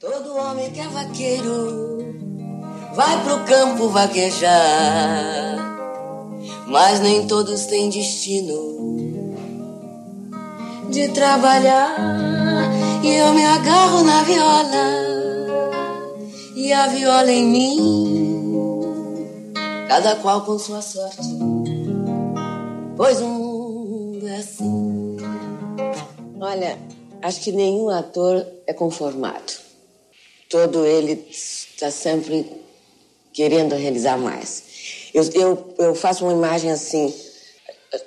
Todo homem que é vaqueiro vai pro campo vaquejar, mas nem todos têm destino de trabalhar. E eu me agarro na viola e a viola em mim, cada qual com sua sorte, pois o mundo é assim. Olha, acho que nenhum ator é conformado todo ele está sempre querendo realizar mais. Eu, eu, eu faço uma imagem assim,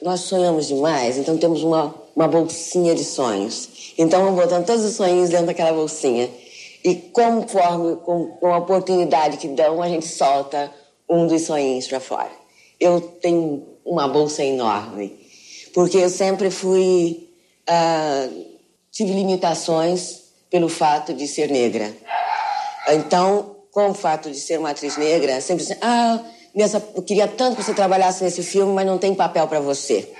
nós sonhamos demais, então temos uma, uma bolsinha de sonhos. Então vamos botando todos os sonhos dentro daquela bolsinha. E conforme, com, com a oportunidade que dão, a gente solta um dos sonhos para fora. Eu tenho uma bolsa enorme, porque eu sempre fui. Uh, tive limitações pelo fato de ser negra. Então, com o fato de ser uma atriz negra, sempre assim, ah, nessa, eu queria tanto que você trabalhasse nesse filme, mas não tem papel para você.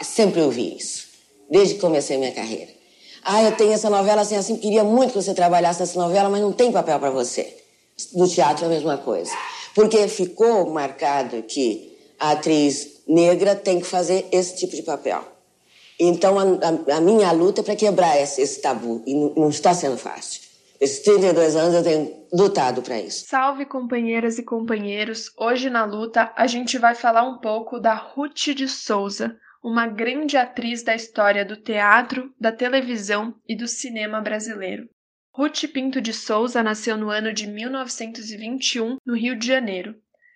Eu sempre ouvi isso, desde que comecei minha carreira. Ah, eu tenho essa novela assim, assim, queria muito que você trabalhasse nessa novela, mas não tem papel para você. No teatro é a mesma coisa. Porque ficou marcado que a atriz negra tem que fazer esse tipo de papel. Então, a, a, a minha luta é para quebrar esse, esse, tabu, e não, não está sendo fácil. Esses 32 anos eu tenho lutado para isso. Salve companheiras e companheiros! Hoje na luta a gente vai falar um pouco da Ruth de Souza, uma grande atriz da história do teatro, da televisão e do cinema brasileiro. Ruth Pinto de Souza nasceu no ano de 1921 no Rio de Janeiro.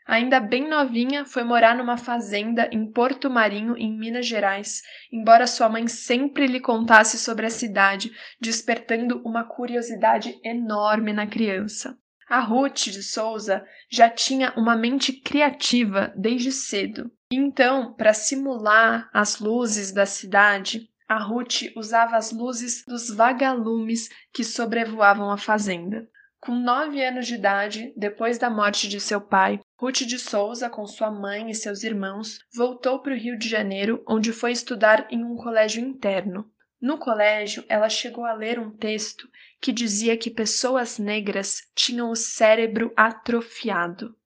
Ainda bem novinha, foi morar numa fazenda em Porto Marinho, em Minas Gerais, embora sua mãe sempre lhe contasse sobre a cidade, despertando uma curiosidade enorme na criança. A Ruth de Souza já tinha uma mente criativa desde cedo. Então, para simular as luzes da cidade, a Ruth usava as luzes dos vagalumes que sobrevoavam a fazenda. Com nove anos de idade, depois da morte de seu pai, Ruth de Souza, com sua mãe e seus irmãos, voltou para o Rio de Janeiro, onde foi estudar em um colégio interno. No colégio, ela chegou a ler um texto que dizia que pessoas negras tinham o cérebro atrofiado.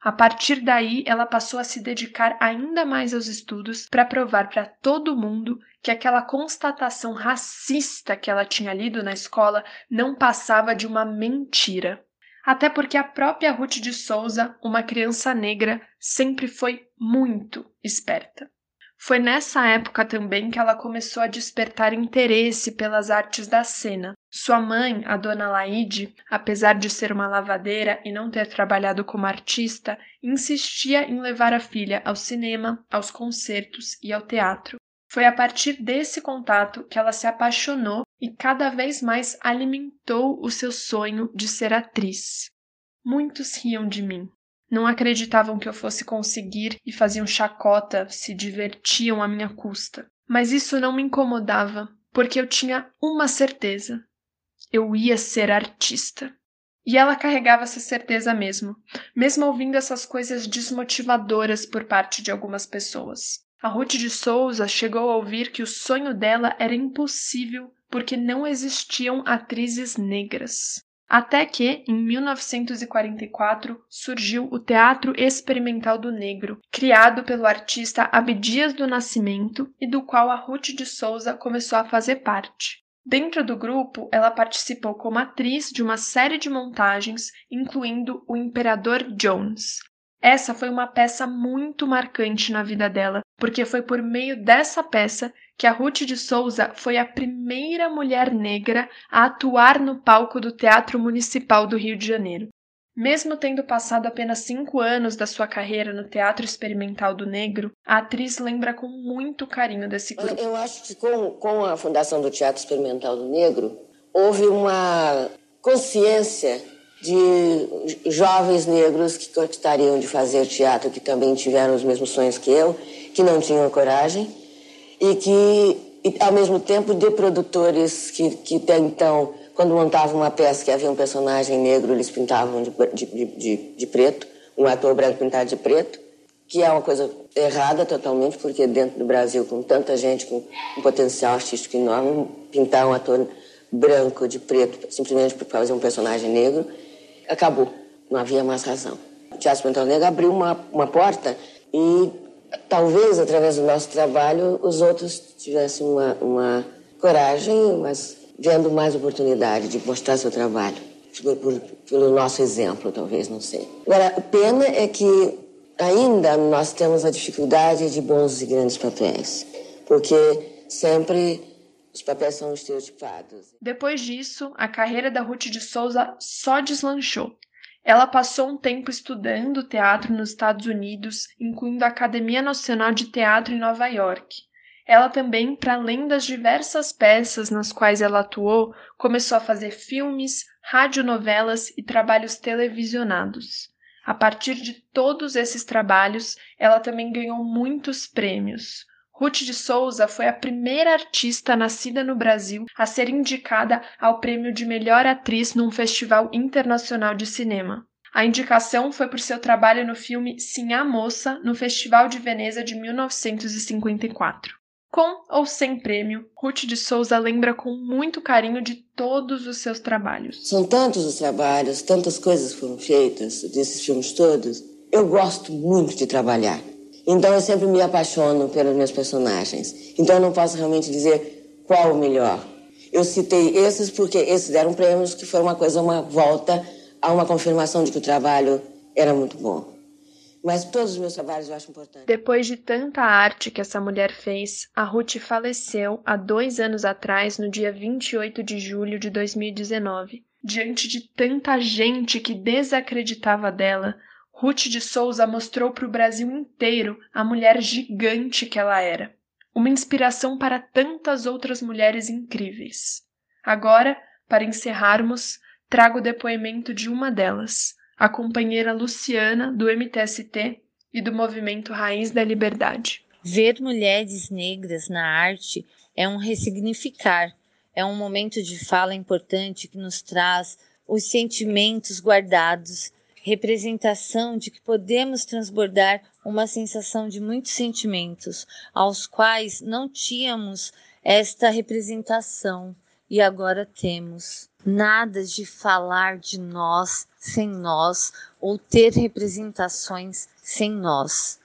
A partir daí, ela passou a se dedicar ainda mais aos estudos para provar para todo mundo que aquela constatação racista que ela tinha lido na escola não passava de uma mentira até porque a própria Ruth de Souza, uma criança negra, sempre foi muito esperta. Foi nessa época também que ela começou a despertar interesse pelas artes da cena. Sua mãe, a dona Laide, apesar de ser uma lavadeira e não ter trabalhado como artista, insistia em levar a filha ao cinema, aos concertos e ao teatro. Foi a partir desse contato que ela se apaixonou e cada vez mais alimentou o seu sonho de ser atriz. Muitos riam de mim. Não acreditavam que eu fosse conseguir e faziam chacota, se divertiam à minha custa. Mas isso não me incomodava, porque eu tinha uma certeza: eu ia ser artista. E ela carregava essa certeza mesmo, mesmo ouvindo essas coisas desmotivadoras por parte de algumas pessoas. A Ruth de Souza chegou a ouvir que o sonho dela era impossível porque não existiam atrizes negras. Até que, em 1944, surgiu o Teatro Experimental do Negro, criado pelo artista Abdias do Nascimento e do qual a Ruth de Souza começou a fazer parte. Dentro do grupo, ela participou como atriz de uma série de montagens, incluindo O Imperador Jones, essa foi uma peça muito marcante na vida dela, porque foi por meio dessa peça que a Ruth de Souza foi a primeira mulher negra a atuar no palco do Teatro Municipal do Rio de Janeiro. Mesmo tendo passado apenas cinco anos da sua carreira no Teatro Experimental do Negro, a atriz lembra com muito carinho desse grupo. Eu acho que com, com a fundação do Teatro Experimental do Negro, houve uma consciência de jovens negros que gostariam de fazer teatro, que também tiveram os mesmos sonhos que eu, que não tinham coragem, e que, ao mesmo tempo, de produtores que, que até então, quando montavam uma peça que havia um personagem negro, eles pintavam de, de, de, de preto, um ator branco pintado de preto, que é uma coisa errada totalmente, porque dentro do Brasil, com tanta gente com um potencial artístico enorme, pintar um ator branco, de preto, simplesmente para fazer um personagem negro, acabou. Não havia mais razão. O Teatro Experimental Negro abriu uma, uma porta e talvez através do nosso trabalho os outros tivessem uma, uma coragem, mas vendo mais oportunidade de mostrar seu trabalho. Por, por, pelo nosso exemplo, talvez, não sei. Agora, a pena é que ainda nós temos a dificuldade de bons e grandes papéis, porque sempre os papéis são estereotipados. Depois disso, a carreira da Ruth de Souza só deslanchou. Ela passou um tempo estudando teatro nos Estados Unidos, incluindo a Academia Nacional de Teatro em Nova York. Ela também, para além das diversas peças nas quais ela atuou, começou a fazer filmes, radionovelas e trabalhos televisionados. A partir de todos esses trabalhos, ela também ganhou muitos prêmios. Ruth de Souza foi a primeira artista nascida no Brasil a ser indicada ao prêmio de melhor atriz num festival internacional de cinema. A indicação foi por seu trabalho no filme Sim a Moça, no Festival de Veneza de 1954. Com ou sem prêmio, Ruth de Souza lembra com muito carinho de todos os seus trabalhos. São tantos os trabalhos, tantas coisas foram feitas desses filmes todos. Eu gosto muito de trabalhar. Então eu sempre me apaixono pelos meus personagens. Então eu não posso realmente dizer qual o melhor. Eu citei esses porque esses deram prêmios que foi uma coisa, uma volta a uma confirmação de que o trabalho era muito bom. Mas todos os meus trabalhos eu acho importante. Depois de tanta arte que essa mulher fez, a Ruth faleceu há dois anos atrás, no dia 28 de julho de 2019. Diante de tanta gente que desacreditava dela, Ruth de Souza mostrou para o Brasil inteiro a mulher gigante que ela era, uma inspiração para tantas outras mulheres incríveis. Agora, para encerrarmos, trago o depoimento de uma delas, a companheira Luciana, do MTST e do movimento Raiz da Liberdade. Ver mulheres negras na arte é um ressignificar, é um momento de fala importante que nos traz os sentimentos guardados representação de que podemos transbordar uma sensação de muitos sentimentos, aos quais não tínhamos esta representação e agora temos. Nada de falar de nós sem nós ou ter representações sem nós.